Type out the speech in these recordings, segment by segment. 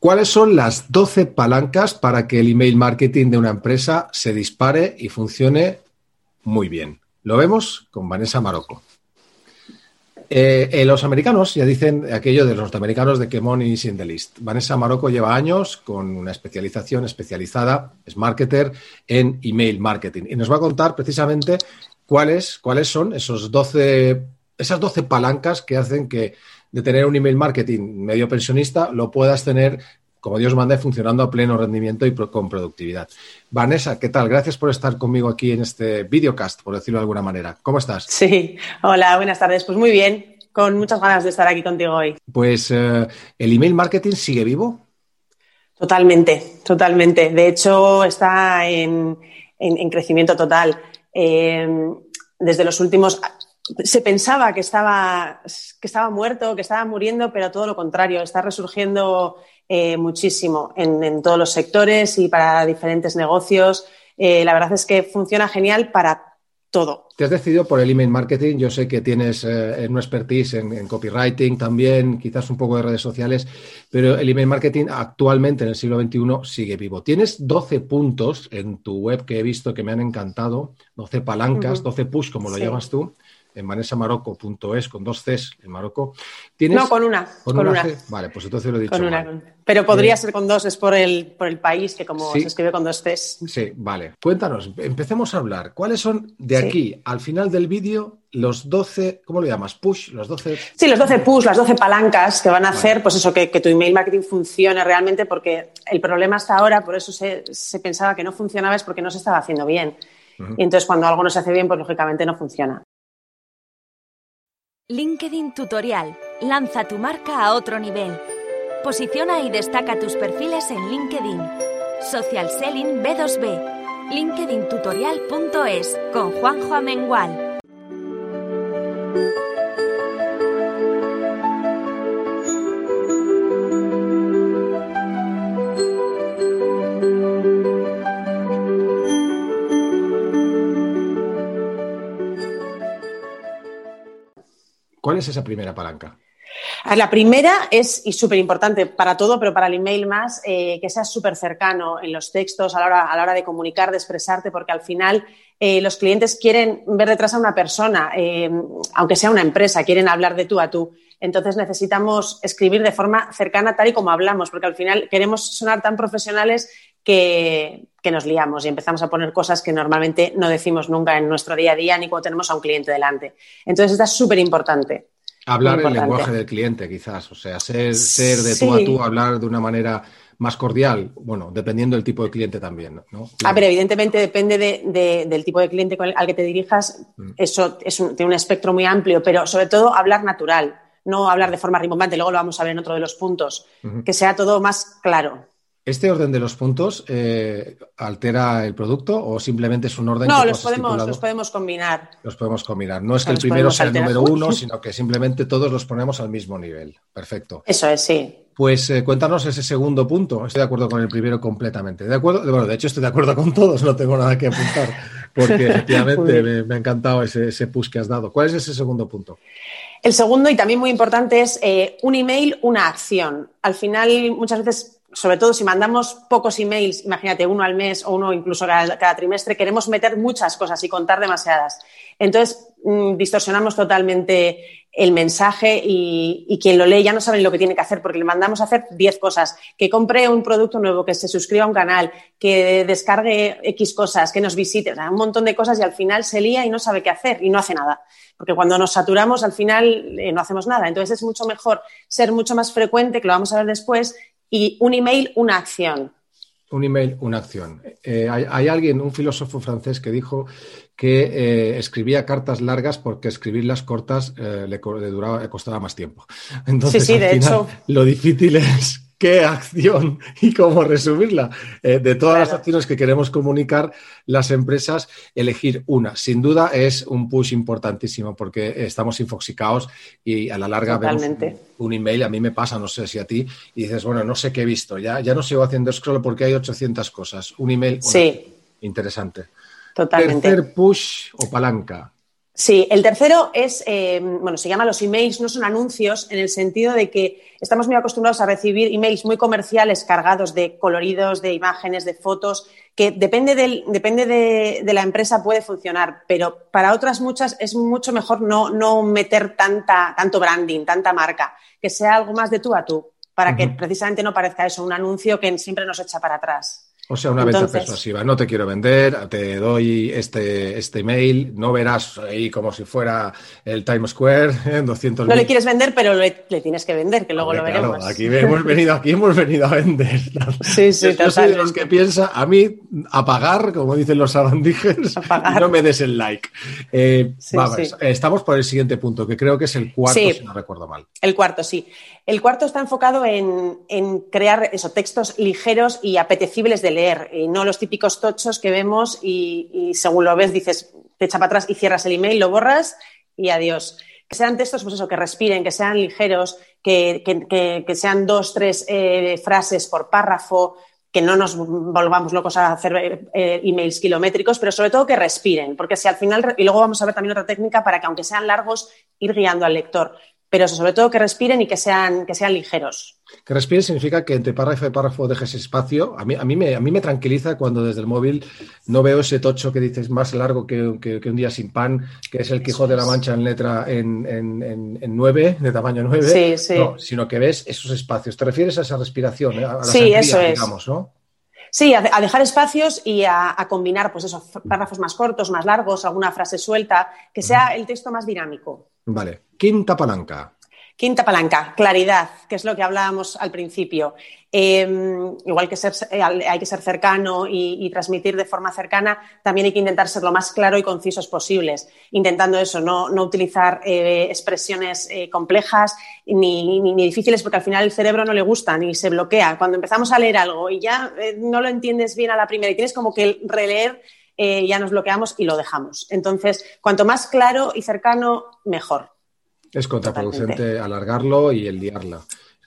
¿Cuáles son las 12 palancas para que el email marketing de una empresa se dispare y funcione muy bien? Lo vemos con Vanessa Marocco. Eh, eh, los americanos ya dicen aquello de los norteamericanos de que money is in the list. Vanessa Marocco lleva años con una especialización especializada, es marketer en email marketing y nos va a contar precisamente cuáles, cuáles son esos 12, esas 12 palancas que hacen que de tener un email marketing medio pensionista lo puedas tener como Dios manda, funcionando a pleno rendimiento y con productividad. Vanessa, ¿qué tal? Gracias por estar conmigo aquí en este videocast, por decirlo de alguna manera. ¿Cómo estás? Sí, hola, buenas tardes. Pues muy bien, con muchas ganas de estar aquí contigo hoy. Pues eh, el email marketing sigue vivo. Totalmente, totalmente. De hecho, está en, crecimiento total. Eh, desde los últimos se pensaba que estaba, que estaba muerto, que estaba muriendo, pero todo lo contrario, está resurgiendo eh, muchísimo en, todos los sectores y para diferentes negocios. Eh, la verdad es que funciona genial para todo. Te has decidido por el email marketing. Yo sé que tienes eh, una expertise en, copywriting también, quizás un poco de redes sociales, pero el email marketing actualmente en el siglo XXI sigue vivo. Tienes 12 puntos en tu web que he visto que me han encantado, 12 palancas, 12 push, como lo llamas tú en vanessamaroco.es con dos Cs en Marocco. ¿Tienes... No, con una. ¿Con, una? Vale, pues entonces lo he dicho. Con una. Pero podría eh, ser con dos, es por el, por el país que como se escribe con dos Cs. Sí, vale. Cuéntanos, empecemos a hablar. ¿Cuáles son de aquí al final del vídeo los 12, ¿cómo lo llamas? Push, los 12. Sí, los 12 push, las 12 palancas que van a hacer, pues eso, que, tu email marketing funcione realmente, porque el problema hasta ahora, por eso se, pensaba que no funcionaba, es porque no se estaba haciendo bien. Y entonces cuando algo no se hace bien, pues lógicamente no funciona. LinkedIn Tutorial. Lanza tu marca a otro nivel. Posiciona y destaca tus perfiles en LinkedIn. Social Selling B2B. LinkedIntutorial.es con Juanjo Amengual. Es esa primera palanca? La primera es, y súper importante para todo, pero para el email más, eh, que seas súper cercano en los textos a la, hora, a la hora de comunicar, de expresarte, porque al final eh, los clientes quieren ver detrás a una persona, eh, aunque sea una empresa, quieren hablar de tú a tú. Entonces necesitamos escribir de forma cercana, tal y como hablamos, porque al final queremos sonar tan profesionales que, que, nos liamos y empezamos a poner cosas que normalmente no decimos nunca en nuestro día a día ni cuando tenemos a un cliente delante. Entonces, esta es súper importante. Hablar el lenguaje del cliente, quizás, o sea, ser, ser de tú a tú, hablar de una manera más cordial, bueno, dependiendo del tipo de cliente también, ¿no? Ah, pero evidentemente depende del tipo de cliente al que te dirijas, mm. eso es tiene un espectro muy amplio, pero sobre todo hablar natural, no hablar de forma rimbombante, luego lo vamos a ver en otro de los puntos, que sea todo más claro. ¿Este orden de los puntos eh, altera el producto o simplemente es un orden no, los podemos, los podemos combinar. Los podemos combinar. No es que el primero sea el número uno, sino que simplemente todos los ponemos al mismo nivel. Perfecto. Eso es, sí. Pues eh, cuéntanos ese segundo punto. Estoy de acuerdo con el primero completamente. De acuerdo, bueno, de hecho estoy de acuerdo con todos, no tengo nada que apuntar, porque efectivamente me, ha encantado ese, ese push que has dado. ¿Cuál es ese segundo punto? El segundo, y también muy importante, es eh, un email, una acción. Al final, muchas veces sobre todo si mandamos pocos emails, imagínate uno al mes o uno incluso cada, trimestre, queremos meter muchas cosas y contar demasiadas. Entonces, mm, distorsionamos totalmente el mensaje y, quien lo lee ya no sabe lo que tiene que hacer porque le mandamos a hacer 10 cosas, que compre un producto nuevo, que se suscriba a un canal, que descargue X cosas, que nos visite, un montón de cosas y al final se lía y no sabe qué hacer y no hace nada. Porque cuando nos saturamos al final eh, no hacemos nada. Entonces es mucho mejor ser mucho más frecuente, que lo vamos a ver después, y un email, una acción. Un email, una acción. Eh, hay, alguien, un filósofo francés, que dijo que eh, escribía cartas largas porque escribirlas cortas eh, le, duraba, costaba más tiempo. Entonces, sí, sí, de hecho. Lo difícil es qué acción y cómo resumirla. de todas las acciones que queremos comunicar, las empresas, elegir una. Sin duda es un push importantísimo porque estamos infoxicados y a la larga vemos un, email, a mí me pasa, no sé si a ti, y dices, bueno, no sé qué he visto, ya, ya no sigo haciendo scroll porque hay 800 cosas. Un email, sí. interesante. Totalmente. Tercer push o palanca. Sí, el tercero es, eh, bueno, se llama los emails, no son anuncios, en el sentido de que estamos muy acostumbrados a recibir emails muy comerciales cargados de coloridos, de imágenes, de fotos, que depende, del, depende de, la empresa puede funcionar, pero para otras muchas es mucho mejor no, no meter tanta, tanto branding, tanta marca, que sea algo más de tú a tú, para que precisamente no parezca eso, un anuncio que siempre nos echa para atrás. O sea, una venta persuasiva. No te quiero vender, te doy este, este email, no verás ahí como si fuera el Times Square, 200 No le quieres vender, pero le, tienes que vender, que luego lo veremos. aquí hemos venido, aquí hemos venido a vender. Sí, sí, Yo soy de los que piensa, a mí, a pagar, como dicen los sabandijas, no me des el like. Eh, vamos, estamos por el siguiente punto, que creo que es el cuarto, si no recuerdo mal. El cuarto, sí. El cuarto está enfocado en, crear esos textos ligeros y apetecibles de leer, y no los típicos tochos que vemos y, según lo ves dices, te echa para atrás y cierras el email, lo borras y adiós. Que sean textos, pues eso, que respiren, que sean ligeros, que, sean dos, tres eh, frases por párrafo, que no nos volvamos locos a hacer eh, emails kilométricos, pero sobre todo que respiren, porque si al final, y luego vamos a ver también otra técnica para que aunque sean largos, ir guiando al lector pero sobre todo que respiren y que sean, que sean ligeros. Que respiren significa que entre párrafo y párrafo dejes espacio. A mí, a mí, me, a mí me tranquiliza cuando desde el móvil no veo ese tocho que dices más largo que, un día sin pan, que es el Quijote de la Mancha en letra en, en, 9, de tamaño 9, sí, sí. sino que ves esos espacios. ¿Te refieres a esa respiración? Eh? A sí, eso es. Sí, a, dejar espacios y a, a, combinar, pues esos párrafos más cortos, más largos, alguna frase suelta, que sea el texto más dinámico. Vale. Quinta palanca. Quinta palanca, claridad, que es lo que hablábamos al principio. Em, igual que ser, eh, hay que ser cercano y, transmitir de forma cercana, también hay que intentar ser lo más claro y concisos posibles, intentando eso, no, utilizar eh, expresiones eh, complejas ni, ni, difíciles, porque al final el cerebro no le gusta ni se bloquea. Cuando empezamos a leer algo y ya no lo entiendes bien a la primera y tienes como que releer, ya nos bloqueamos y lo dejamos. Entonces, cuanto más claro y cercano, mejor. Es contraproducente alargarlo y el liarla.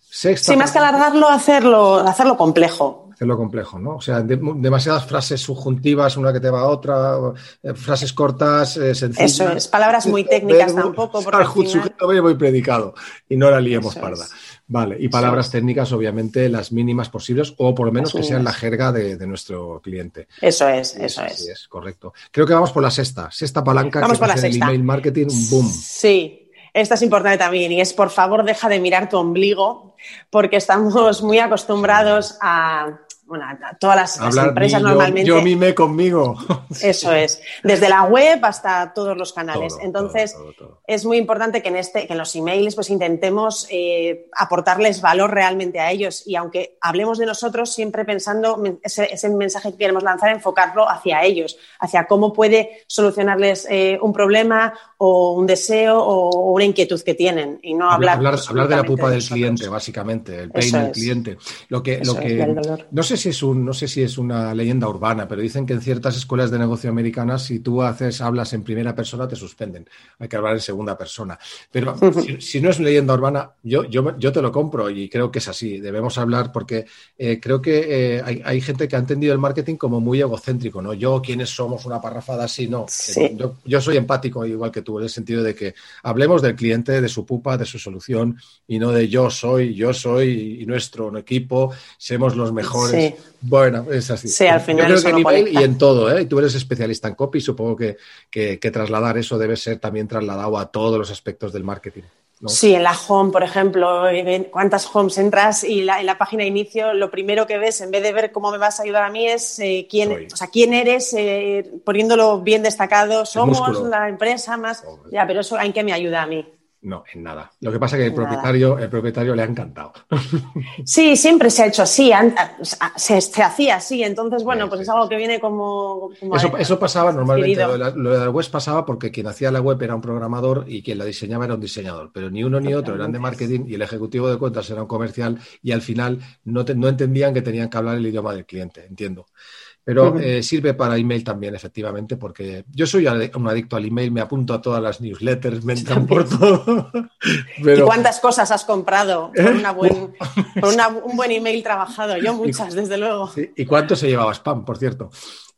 sí, más que alargarlo, hacerlo, hacerlo complejo. Hacerlo complejo, ¿no? O sea, demasiadas frases subjuntivas, una que te va a otra, eh, frases cortas, eh, sencillas. Eso es, palabras muy técnicas tampoco. Porque sujeto voy predicado y no la liemos parda. Vale, y palabras técnicas, obviamente, las mínimas posibles, o por lo menos que sean la jerga de, nuestro cliente. Eso es, eso es. es. correcto. Creo que vamos por la sexta. Sexta palanca vamos que por el email marketing, boom. Sí, esta es importante también y es por favor deja de mirar tu ombligo porque estamos muy acostumbrados a, bueno, todas las, empresas normalmente. Yo mime conmigo. Eso es, desde la web hasta todos los canales. Entonces, es muy importante que en, este, que en los emails pues intentemos eh, aportarles valor realmente a ellos y aunque hablemos de nosotros, siempre pensando ese, mensaje que queremos lanzar, enfocarlo hacia ellos, hacia cómo puede solucionarles eh, un problema o un deseo o una inquietud que tienen y no hablar. Hablar, de la pupa del cliente, básicamente, el pain del cliente. Lo que, lo que, no sé si es un, no sé si es una leyenda urbana, pero dicen que en ciertas escuelas de negocio americanas, si tú haces, hablas en primera persona, te suspenden. Hay que hablar en segunda persona. Pero si, no es una leyenda urbana, yo, yo, yo te lo compro y creo que es así. Debemos hablar porque eh, creo que eh, hay, gente que ha entendido el marketing como muy egocéntrico, ¿no? Yo, ¿quiénes somos? Una parrafada así, no. Yo, yo soy empático, igual que tú, en el sentido de que hablemos del cliente, de su pupa, de su solución y no de yo soy, yo soy y nuestro equipo, somos los mejores Sí. Bueno, es así. Sí, al final Yo creo eso que en no email conecta. y en todo, ¿eh? Tú eres especialista en copy, supongo que, que- que trasladar eso debe ser también trasladado a todos los aspectos del marketing. ¿no? Sí, en la home, por ejemplo, cuántas homes entras y la- en la página de inicio lo primero que ves, en vez de ver cómo me vas a ayudar a mí, es eh, quién, Soy. o sea, quién eres, eh, poniéndolo bien destacado. Somos la empresa más. Ya, pero eso, ¿en qué me ayuda a mí? No, en nada. Lo que pasa es que el propietario, el propietario le ha encantado. Sí, siempre se ha hecho así, se, se hacía así. Entonces, bueno, Sí, pues sí, es algo que viene como. como Eso, eso pasaba normalmente. adquirido. Lo de, la, lo de la web pasaba porque quien hacía la web era un programador y quien la diseñaba era un diseñador. Pero ni uno ni otro eran de marketing y el ejecutivo de cuentas era un comercial y al final no, te- no entendían que tenían que hablar el idioma del cliente. Entiendo. Pero eh, sirve para email también, efectivamente, porque yo soy un adicto al email, me apunto a todas las newsletters, me entran por todo. ¿Y cuántas cosas has comprado por, una buen, por una- un buen email trabajado? Yo muchas, desde luego. ¿Y cuánto se llevaba spam, por cierto?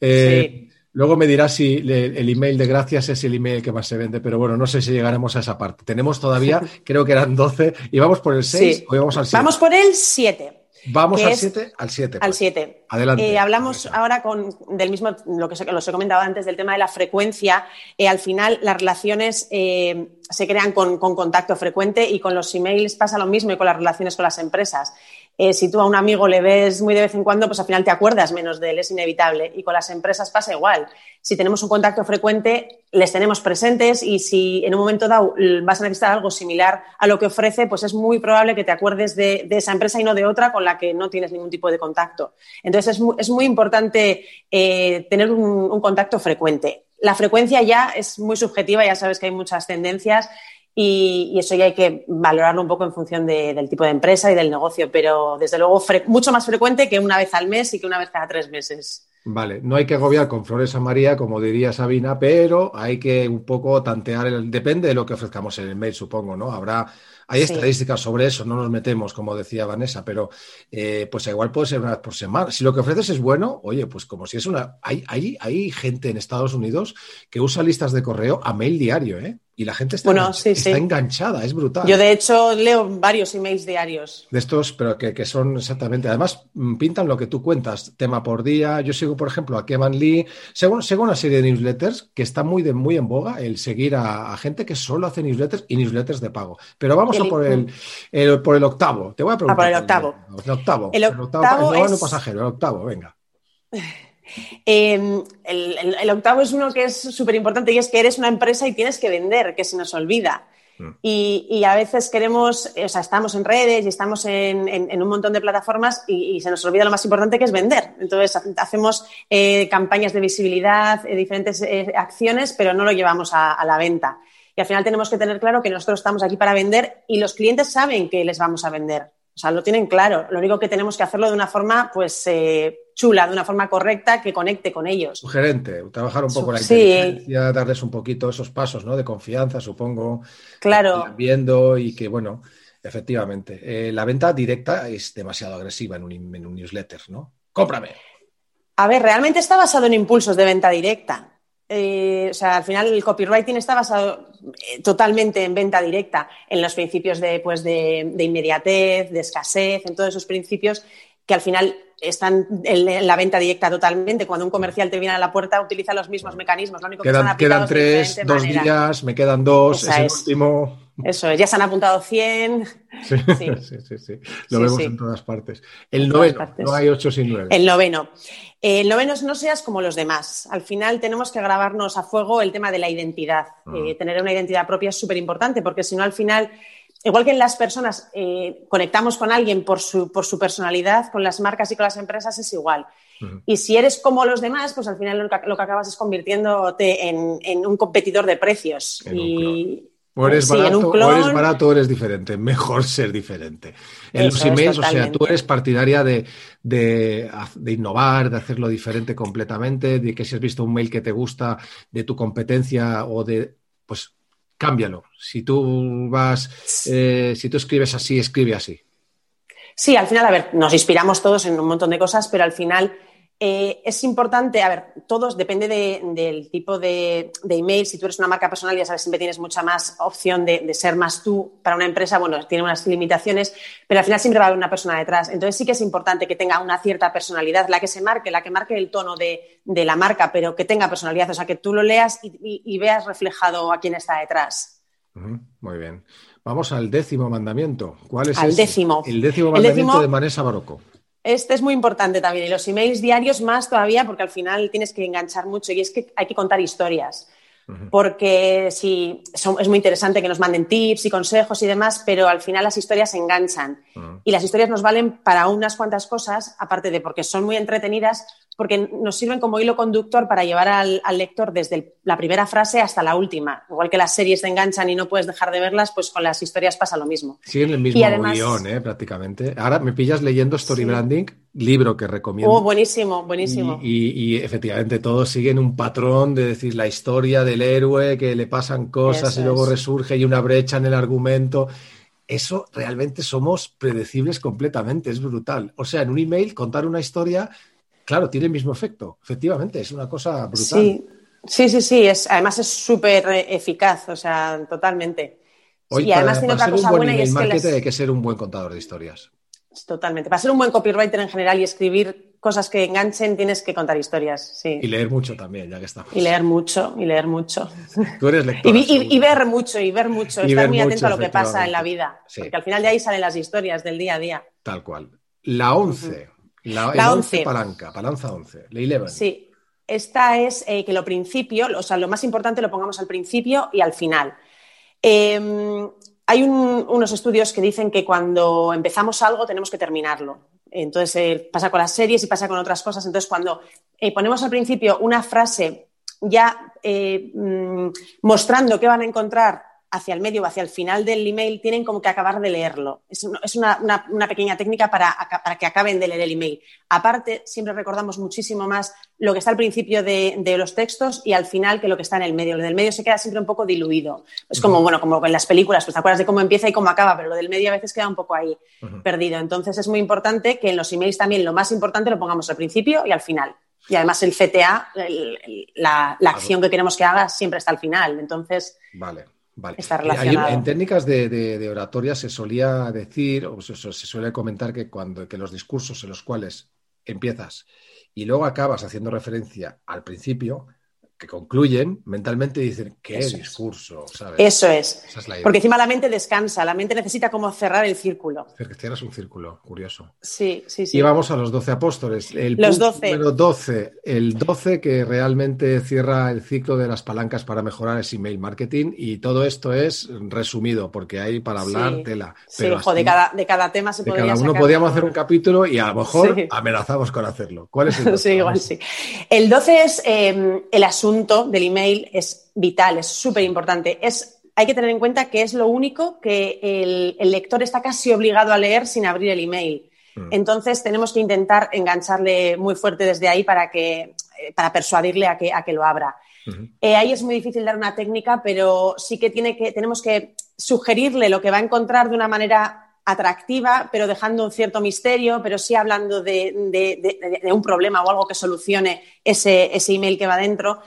Eh, Sí. Luego me dirás si le- el email de gracias es el email que más se vende, pero bueno, no sé si llegaremos a esa parte. Tenemos todavía, creo que eran 12, y vamos por el 6 Sí. o íbamos al 7. Vamos por el 7. Vamos al es- 7, al 7. Al pues. 7. Adelante, Eh, hablamos ahora con, del mismo, lo que os- os he comentado antes, del tema de la frecuencia. Eh, al final, las relaciones eh, se crean con, con contacto frecuente y con los emails pasa lo mismo y con las relaciones con las empresas. Eh, si tú a un amigo le ves muy de vez en cuando, pues al final te acuerdas menos de él, es inevitable. Y con las empresas pasa igual. Si tenemos un contacto frecuente, les tenemos presentes y si en un momento dado vas a necesitar algo similar a lo que ofrece, pues es muy probable que te acuerdes de, esa empresa y no de otra con la que no tienes ningún tipo de contacto. Entonces es muy, importante eh, tener un contacto frecuente. La frecuencia ya es muy subjetiva, ya sabes que hay muchas tendencias y, y eso ya hay que valorarlo un poco en función de- del tipo de empresa y del negocio, pero desde luego fre- mucho más frecuente que una vez al mes y que una vez cada tres meses. Vale, no hay que agobiar con flores a María, como diría Sabina, pero hay que un poco tantear, el- depende de lo que ofrezcamos en el mail, supongo, ¿no? Habrá, hay Sí. estadísticas sobre eso, no nos metemos, como decía Vanessa, pero eh, pues igual puede ser una vez por semana. Si lo que ofreces es bueno, oye, pues como si es una... Hay, hay, hay gente en Estados Unidos que usa listas de correo a mail diario, ¿eh? Y la gente está, Bueno, enganch- sí, está sí. enganchada, es brutal. Yo, de hecho, leo varios emails diarios. De estos, pero que, que son exactamente, además mm, pintan lo que tú cuentas, tema por día. Yo sigo, por ejemplo, a Kevin Lee, sigo, sigo una serie de newsletters que está muy, de, muy en boga el seguir a, a gente que solo hace newsletters y newsletters de pago. Pero vamos El- a por el, el- por el octavo. Te voy a preguntar. por el octavo. El octavo. El El octavo, octavo el noveno es- pasajero, el octavo, venga. Eh, el, el- el octavo es uno que es súper importante y es que eres una empresa y tienes que vender, que se nos olvida. Mm. Y, y a veces queremos, o sea, estamos en redes y estamos en, en- en un montón de plataformas y, y se nos olvida lo más importante que es vender. Entonces ha- hacemos eh, campañas de visibilidad, eh, diferentes eh, acciones, pero no lo llevamos a, a la venta. Y al final tenemos que tener claro que nosotros estamos aquí para vender y los clientes saben que les vamos a vender. O sea, lo tienen claro. Lo único que tenemos que hacerlo de una forma, pues, eh, chula, de una forma correcta, que conecte con ellos. Sugerente, trabajar un poco la Sí. inteligencia, darles un poquito esos pasos ¿no? de confianza, supongo. Claro. Viendo y que, bueno, efectivamente, eh, la venta directa es demasiado agresiva en un, en un newsletter, ¿no? Cómprame. A ver, realmente está basado en impulsos de venta directa. Eh, o sea, al final el copywriting está basado totalmente en venta directa, en los principios de, pues, de, de inmediatez, de escasez, en todos esos principios que al final están en, la venta directa totalmente. Cuando un comercial te viene a la puerta, utiliza los mismos mecanismos. Lo único que Quedan, están quedan tres, dos manera. días, me quedan dos, Esa es el último. Eso es, ya se han apuntado 100. Sí, Sí. sí, sí, sí. Lo Sí, vemos en todas partes. El En noveno, partes. no hay ocho sin nueve. El noveno. El noveno es no seas como los demás. Al final tenemos que grabarnos a fuego el tema de la identidad. Ah. Eh, tener una identidad propia es súper importante porque si no al final, igual que en las personas eh, conectamos con alguien por su, por su personalidad, con las marcas y con las empresas es igual. Y si eres como los demás, pues al final lo que, lo que acabas es convirtiéndote en, en un competidor de precios. En un y, O eres, sí, barato, o eres barato o eres diferente. Mejor ser diferente. En los Eso es, emails, o sea, tú eres partidaria de, de, de innovar, de hacerlo diferente completamente, de que si has visto un mail que te gusta de tu competencia o de, pues cámbialo. Si tú vas, eh, si tú escribes así, escribe así. Sí, al final, a ver, nos inspiramos todos en un montón de cosas, pero al final eh, es importante, a ver, todos depende del tipo de, email. Si tú eres una marca personal, ya sabes, siempre tienes mucha más opción de, ser más tú. Para una empresa, bueno, tiene unas limitaciones, pero al final siempre va a haber una persona detrás. Entonces sí que es importante que tenga una cierta personalidad, la que se marque, la que marque el tono de, la marca, pero que tenga personalidad, o sea, que tú lo leas y, veas reflejado a quién está detrás. Muy bien. Vamos al décimo mandamiento. ¿Cuál es el décimo? El décimo mandamiento de Manesa Barocco. Este es muy importante también y los emails diarios más todavía porque al final tienes que enganchar mucho y es que hay que contar historias. Porque sí, es muy interesante que nos manden tips y consejos y demás, pero al final las historias se enganchan. Y las historias nos valen para unas cuantas cosas, aparte de porque son muy entretenidas, porque nos sirven como hilo conductor para llevar al, lector desde la primera frase hasta la última. Igual que las series te enganchan y no puedes dejar de verlas, pues con las historias pasa lo mismo. Siguen el mismo guion, ¿eh? prácticamente. Ahora me pillas leyendo Story Branding, libro que recomiendo. Oh, buenísimo, buenísimo. Y, efectivamente todos siguen un patrón de decir la historia del héroe, que le pasan cosas y luego resurge y una brecha en el argumento eso realmente somos predecibles completamente, es brutal. O sea, en un email contar una historia claro, tiene el mismo efecto. Efectivamente, es una cosa brutal. Sí, sí, sí, sí. Es, además es súper eficaz, o sea, totalmente. y además tiene otra cosa buena y es que hay que ser un buen contador de historias. Totalmente. Para ser un buen copywriter en general y escribir cosas que enganchen, tienes que contar historias. Sí. Y leer mucho también, ya que estamos. Y leer mucho, y leer mucho. Tú eres lector. Y, ver mucho, y ver mucho. estar muy atento a lo que pasa en la vida. Porque al final de ahí salen las historias del día a día. Tal cual. La once. La, 11. palanca, palanza 11, la 11. Sí, esta es eh, que lo principio, o sea, lo más importante lo pongamos al principio y al final. Em, hay unos estudios que dicen que cuando empezamos algo tenemos que terminarlo. Entonces eh, pasa con las series y pasa con otras cosas. Entonces cuando eh, ponemos al principio una frase ya mm, mostrando qué van a encontrar hacia el medio o hacia el final del email tienen como que acabar de leerlo. Es, una, pequeña técnica para, que acaben de leer el email. Aparte, siempre recordamos muchísimo más lo que está al principio de, los textos y al final que lo que está en el medio. Lo del medio se queda siempre un poco diluido. Es como, bueno, como en las películas, pues te acuerdas de cómo empieza y cómo acaba, pero lo del medio a veces queda un poco ahí perdido. Entonces es muy importante que en los emails también lo más importante lo pongamos al principio y al final. Y además el CTA, la, acción que queremos que haga, siempre está al final. Entonces, vale. Vale. en técnicas de, oratoria se solía decir, o se, suele comentar que cuando que los discursos en los cuales empiezas y luego acabas haciendo referencia al principio, que concluyen, mentalmente dicen, qué discurso, ¿sabes? Eso es. Porque encima la mente descansa, la mente necesita como cerrar el círculo. Cierras un círculo, curioso. Sí, sí, sí. Y vamos a los doce apóstoles. El los doce. Número 12, el 12 que realmente cierra el ciclo de las palancas para mejorar ese email marketing y todo esto es resumido porque hay para hablar tela. sí, de, cada, de cada tema se de podría cada uno podíamos hacer un capítulo y a lo mejor amenazamos con hacerlo. ¿Cuál es el 12? sí, igual sí. El 12 es eh, el asunto asunto del email es vital, es súper importante. Es, hay que tener en cuenta que es lo único que el, lector está casi obligado a leer sin abrir el email. Mm. Entonces tenemos que intentar engancharle muy fuerte desde ahí para, que, eh, para persuadirle a que, a que lo abra. Eh, ahí es muy difícil dar una técnica, pero sí que, tiene que tenemos que sugerirle lo que va a encontrar de una manera atractiva, pero dejando un cierto misterio, pero sí hablando de, un problema o algo que solucione ese, email que va dentro.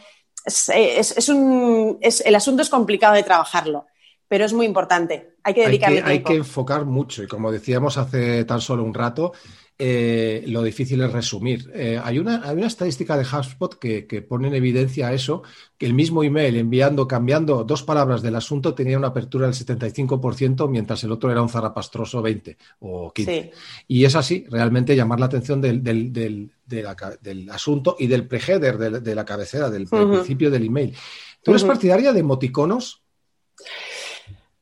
Es, un, el asunto es complicado de trabajarlo, pero es muy importante. Hay que dedicarle Hay que enfocar mucho y como decíamos hace tan solo un rato, eh, lo difícil es resumir. Eh, hay, una, hay, una, estadística de HubSpot que, pone en evidencia eso, que el mismo email enviando, cambiando dos palabras del asunto tenía una apertura del 75%, mientras el otro era un zarapastroso 20 o 15. Y es así, realmente llamar la atención del, del, asunto y del preheader, de, la cabecera, del, principio del email. ¿Tú eres partidaria de emoticonos?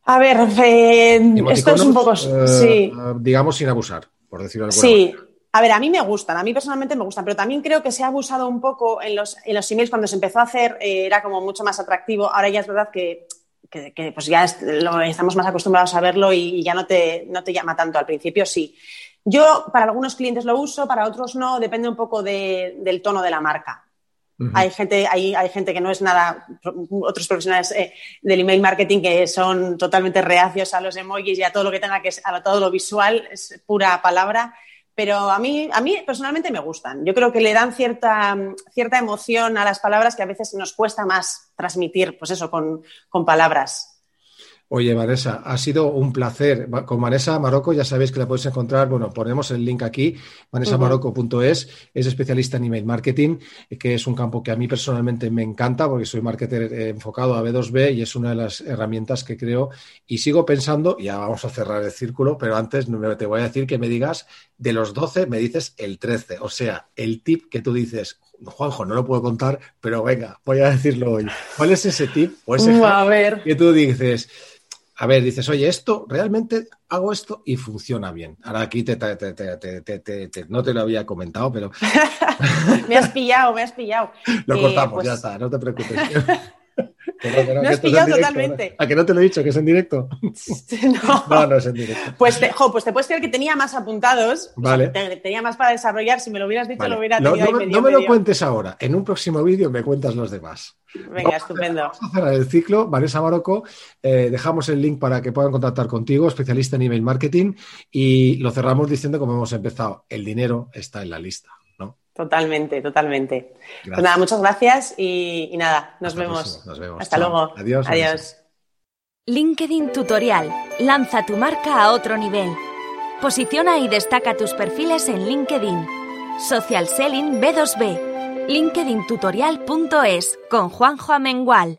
A ver, eh, esto es un poco... sí. Digamos sin abusar por decirlo Sí. A ver, a mí me gustan, a mí personalmente me gustan, pero también creo que se ha abusado un poco en los, en los emails cuando se empezó a hacer, eh, era como mucho más atractivo. Ahora ya es verdad que, pues ya estamos más acostumbrados a verlo y, ya no te, no te llama tanto. Al principio sí. Yo para algunos clientes lo uso, para otros no, depende un poco del tono de la marca. Hay gente, hay, hay, gente que no es nada, otros profesionales eh, del email marketing que son totalmente reacios a los emojis y a todo lo que tenga que a todo lo visual, es pura palabra. pero a mí, a mí personalmente me gustan. Yo creo que le dan cierta, cierta emoción a las palabras que a veces nos cuesta más transmitir, pues eso, con, con palabras. Oye, Vanessa, ha sido un placer. Con Vanessa Marocco ya sabéis que la podéis encontrar, bueno, ponemos el link aquí, vanessamarocco.es, es especialista en email marketing, que es un campo que a mí personalmente me encanta porque soy marketer eh, enfocado a B2B y es una de las herramientas que creo y sigo pensando, ya vamos a cerrar el círculo, pero antes te voy a decir que me digas, de los 12 me dices el 13, o sea, el tip que tú dices, Juanjo, no lo puedo contar, pero venga, voy a decirlo hoy. ¿Cuál es ese tip o ese a ver. que tú dices? A ver, dices, oye, esto realmente hago esto y funciona bien. Ahora aquí te, no te lo había comentado, pero. me has pillado, me has pillado. Lo cortamos, pues ya está, no te preocupes. no, has pillado totalmente. ¿A que no te lo he dicho? ¿Que es en directo? no. no, no es en directo. Pues te, pues te puedes creer que tenía más apuntados. Vale. tenía más para desarrollar. Si me lo hubieras dicho, lo hubiera tenido No, ahí no me lo cuentes ahora. En un próximo vídeo me cuentas los demás. Venga, estupendo. Vamos a cerrar el ciclo. Vanessa Marocco, eh, dejamos el link para que puedan contactar contigo, especialista en email marketing, y lo cerramos diciendo como hemos empezado. El dinero está en la lista. Totalmente, totalmente. Pues nada, muchas gracias y, nada, nos vemos. nos vemos. Hasta luego. Adiós. Adiós. LinkedIn Tutorial. Lanza tu marca a otro nivel. Posiciona y destaca tus perfiles en LinkedIn. Social Selling B2B. LinkedIntutorial.es con Juanjo Amengual.